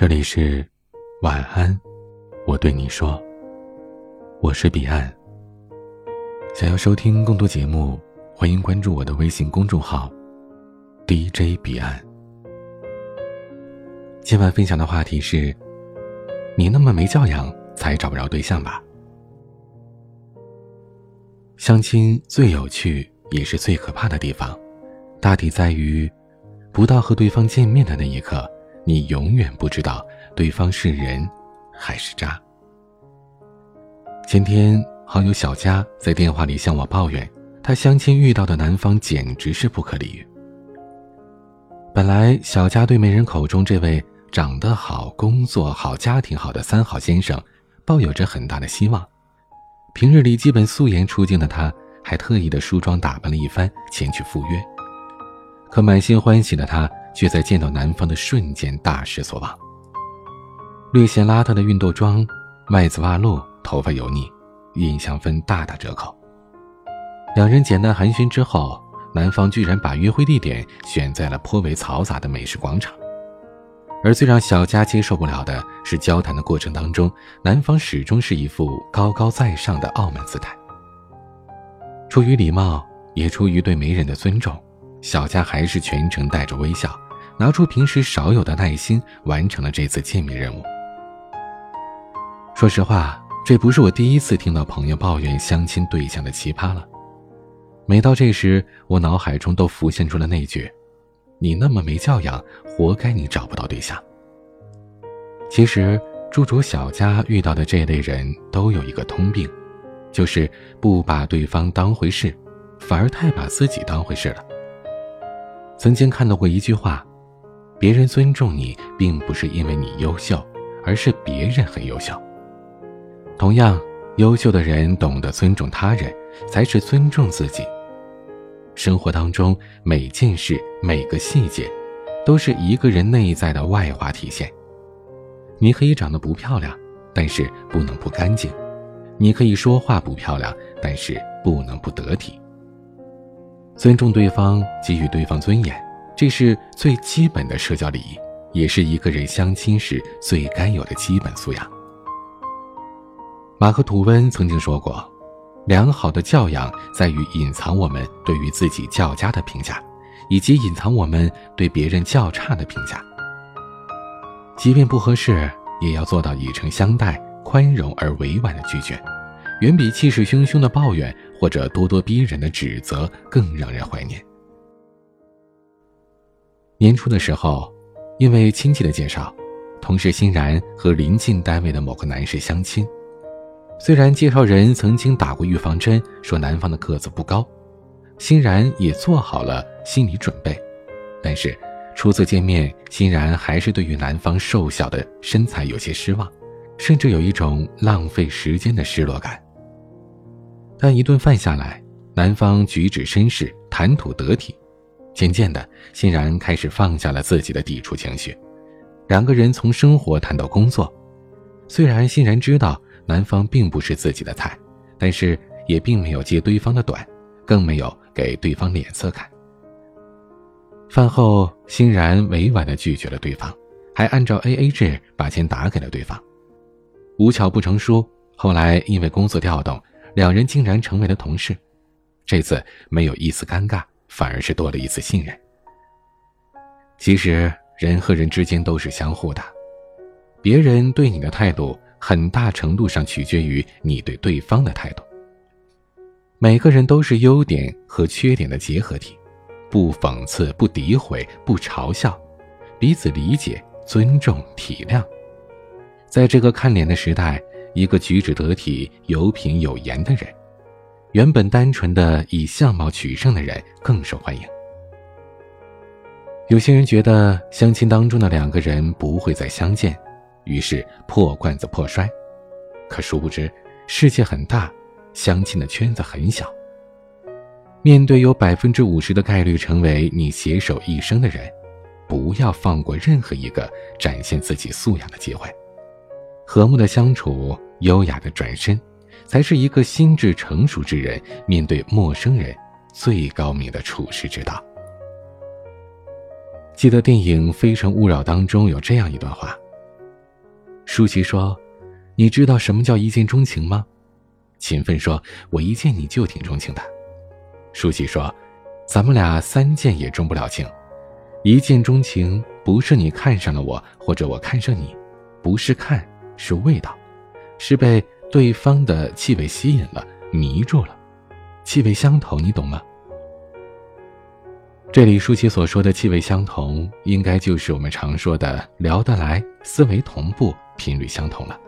这里是晚安，我对你说，我是彼岸。想要收听更多节目，欢迎关注我的微信公众号 DJ 彼岸。今晚分享的话题是：你那么没教养，才找不着对象吧？相亲最有趣也是最可怕的地方，大抵在于，不到和对方见面的那一刻，你永远不知道对方是人还是渣。前天，好友小佳在电话里向我抱怨，她相亲遇到的男方简直是不可理喻。本来，小佳对媒人口中这位长得好、工作好、家庭好的三好先生，抱有着很大的希望。平日里基本素颜出镜的她，还特意的梳妆打扮了一番前去赴约。可满心欢喜的她，却在见到男方的瞬间大失所望。略显邋遢的运动装，麦子袜露，头发油腻，印象分大打折扣。两人简单寒暄之后，男方居然把约会地点选在了颇为嘈杂的美食广场。而最让小佳接受不了的是，交谈的过程当中，男方始终是一副高高在上的傲慢姿态。出于礼貌，也出于对媒人的尊重，小佳还是全程带着微笑，拿出平时少有的耐心，完成了这次见面任务。说实话，这不是我第一次听到朋友抱怨相亲对象的奇葩了。每到这时，我脑海中都浮现出了那句。你那么没教养，活该你找不到对象。其实，住主小家遇到的这类人都有一个通病，就是不把对方当回事，反而太把自己当回事了。曾经看到过一句话：别人尊重你，并不是因为你优秀，而是别人很优秀。同样，优秀的人懂得尊重他人，才是尊重自己。生活当中每件事、每个细节，都是一个人内在的外化体现。你可以长得不漂亮，但是不能不干净；你可以说话不漂亮，但是不能不得体。尊重对方，给予对方尊严，这是最基本的社交礼仪，也是一个人相亲时最该有的基本素养。马克·吐温曾经说过。良好的教养在于隐藏我们对于自己较佳的评价，以及隐藏我们对别人较差的评价。即便不合适，也要做到以诚相待、宽容而委婉的拒绝，远比气势汹汹的抱怨或者咄咄逼人的指责更让人怀念。年初的时候，因为亲戚的介绍，同事欣然和临近单位的某个男士相亲。虽然介绍人曾经打过预防针，说男方的个子不高，欣然也做好了心理准备，但是初次见面，欣然还是对于男方瘦小的身材有些失望，甚至有一种浪费时间的失落感。但一顿饭下来，男方举止绅士，谈吐得体，渐渐的，欣然开始放下了自己的抵触情绪，两个人从生活谈到工作，虽然欣然知道。男方并不是自己的菜，但是也并没有揭对方的短，更没有给对方脸色看。饭后，欣然委婉的拒绝了对方，还按照 A A 制把钱打给了对方。无巧不成书，后来因为工作调动，两人竟然成为了同事。这次没有一丝尴尬，反而是多了一次信任。其实，人和人之间都是相互的，别人对你的态度。很大程度上取决于你对对方的态度。每个人都是优点和缺点的结合体，不讽刺，不诋毁，不嘲笑，彼此理解、尊重、体谅。在这个看脸的时代，一个举止得体、有品有言的人，原本单纯的以相貌取胜的人更受欢迎。有些人觉得相亲当中的两个人不会再相见。于是破罐子破摔，可殊不知，世界很大，相亲的圈子很小。面对有百分之五十的概率成为你携手一生的人，不要放过任何一个展现自己素养的机会。和睦的相处，优雅的转身，才是一个心智成熟之人面对陌生人最高明的处世之道。记得电影《非诚勿扰》当中有这样一段话。舒淇说：“你知道什么叫一见钟情吗？”秦奋说：“我一见你就挺钟情的。”舒淇说：“咱们俩三见也钟不了情，一见钟情不是你看上了我，或者我看上你，不是看，是味道，是被对方的气味吸引了，迷住了，气味相投，你懂吗？”这里舒淇所说的气味相同，应该就是我们常说的聊得来、思维同步、频率相同了。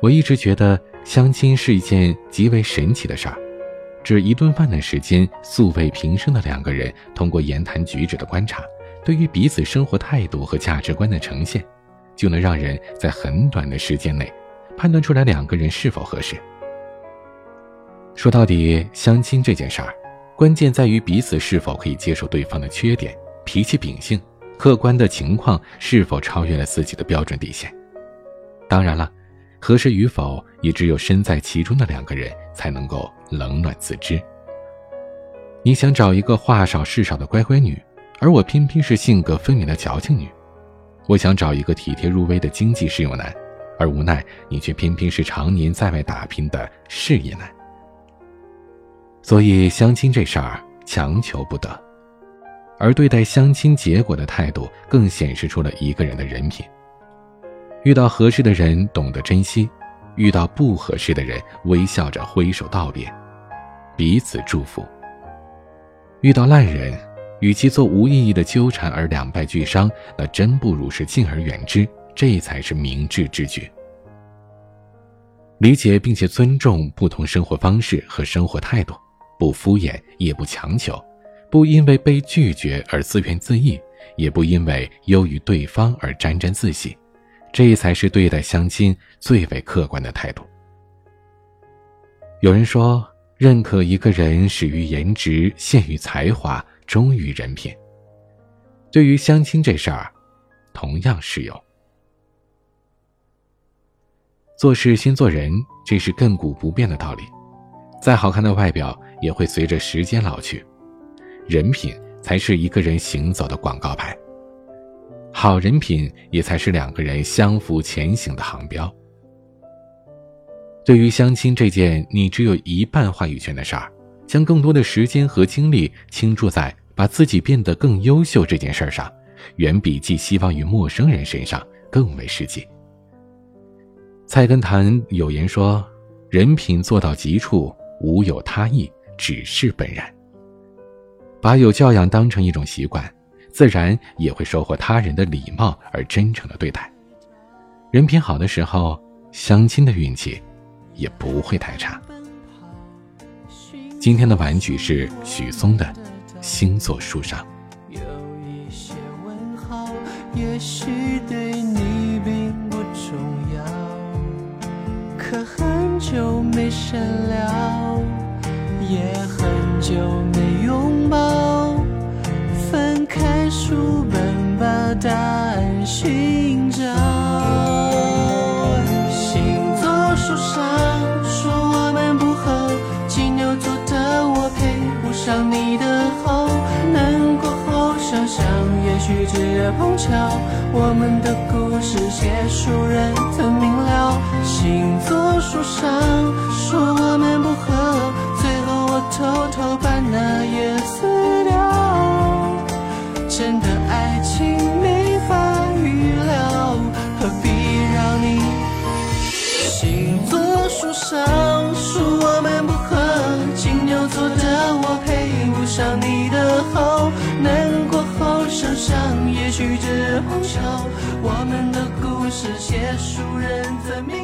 我一直觉得相亲是一件极为神奇的事儿，只一顿饭的时间，素未平生的两个人，通过言谈举止的观察，对于彼此生活态度和价值观的呈现，就能让人在很短的时间内判断出来两个人是否合适。说到底，相亲这件事儿。关键在于彼此是否可以接受对方的缺点、脾气秉性、客观的情况是否超越了自己的标准底线。当然了，合适与否也只有身在其中的两个人才能够冷暖自知。你想找一个话少事少的乖乖女，而我偏偏是性格分明的矫情女；我想找一个体贴入微的经济适用男，而无奈你却偏偏是常年在外打拼的事业男。所以相亲这事儿强求不得，而对待相亲结果的态度更显示出了一个人的人品。遇到合适的人懂得珍惜，遇到不合适的人微笑着挥手道别，彼此祝福。遇到烂人，与其做无意义的纠缠而两败俱伤，那真不如是敬而远之，这才是明智之举。理解并且尊重不同生活方式和生活态度。不敷衍，也不强求，不因为被拒绝而自怨自艾，也不因为优于对方而沾沾自喜，这才是对待相亲最为客观的态度。有人说，认可一个人始于颜值，陷于才华，忠于人品。对于相亲这事儿，同样适用。做事先做人，这是亘古不变的道理。再好看的外表。也会随着时间老去，人品才是一个人行走的广告牌。好人品也才是两个人相扶前行的航标。对于相亲这件你只有一半话语权的事儿，将更多的时间和精力倾注在把自己变得更优秀这件事上，远比寄希望于陌生人身上更为实际。菜根谭有言说：“人品做到极处，无有他意。”只是本然。把有教养当成一种习惯，自然也会收获他人的礼貌而真诚的对待。人品好的时候，相亲的运气也不会太差。今天的玩具是许嵩的《星座书上》。有一些问号，也许对你并不重要，可很久没深聊。也很久没拥抱，翻开书本把答案寻找。星座书上说我们不合，金牛座的我配不上你的好。难过后想想，也许只是碰巧，我们的故事写书人怎？星座书上说我们不合。最后我偷偷把那页撕掉，真的爱情没法预料，何必让你？星座书上说我们不合，金牛座的我配不上你的好，难过后想想，也许只碰巧，我们的故事写书人怎明？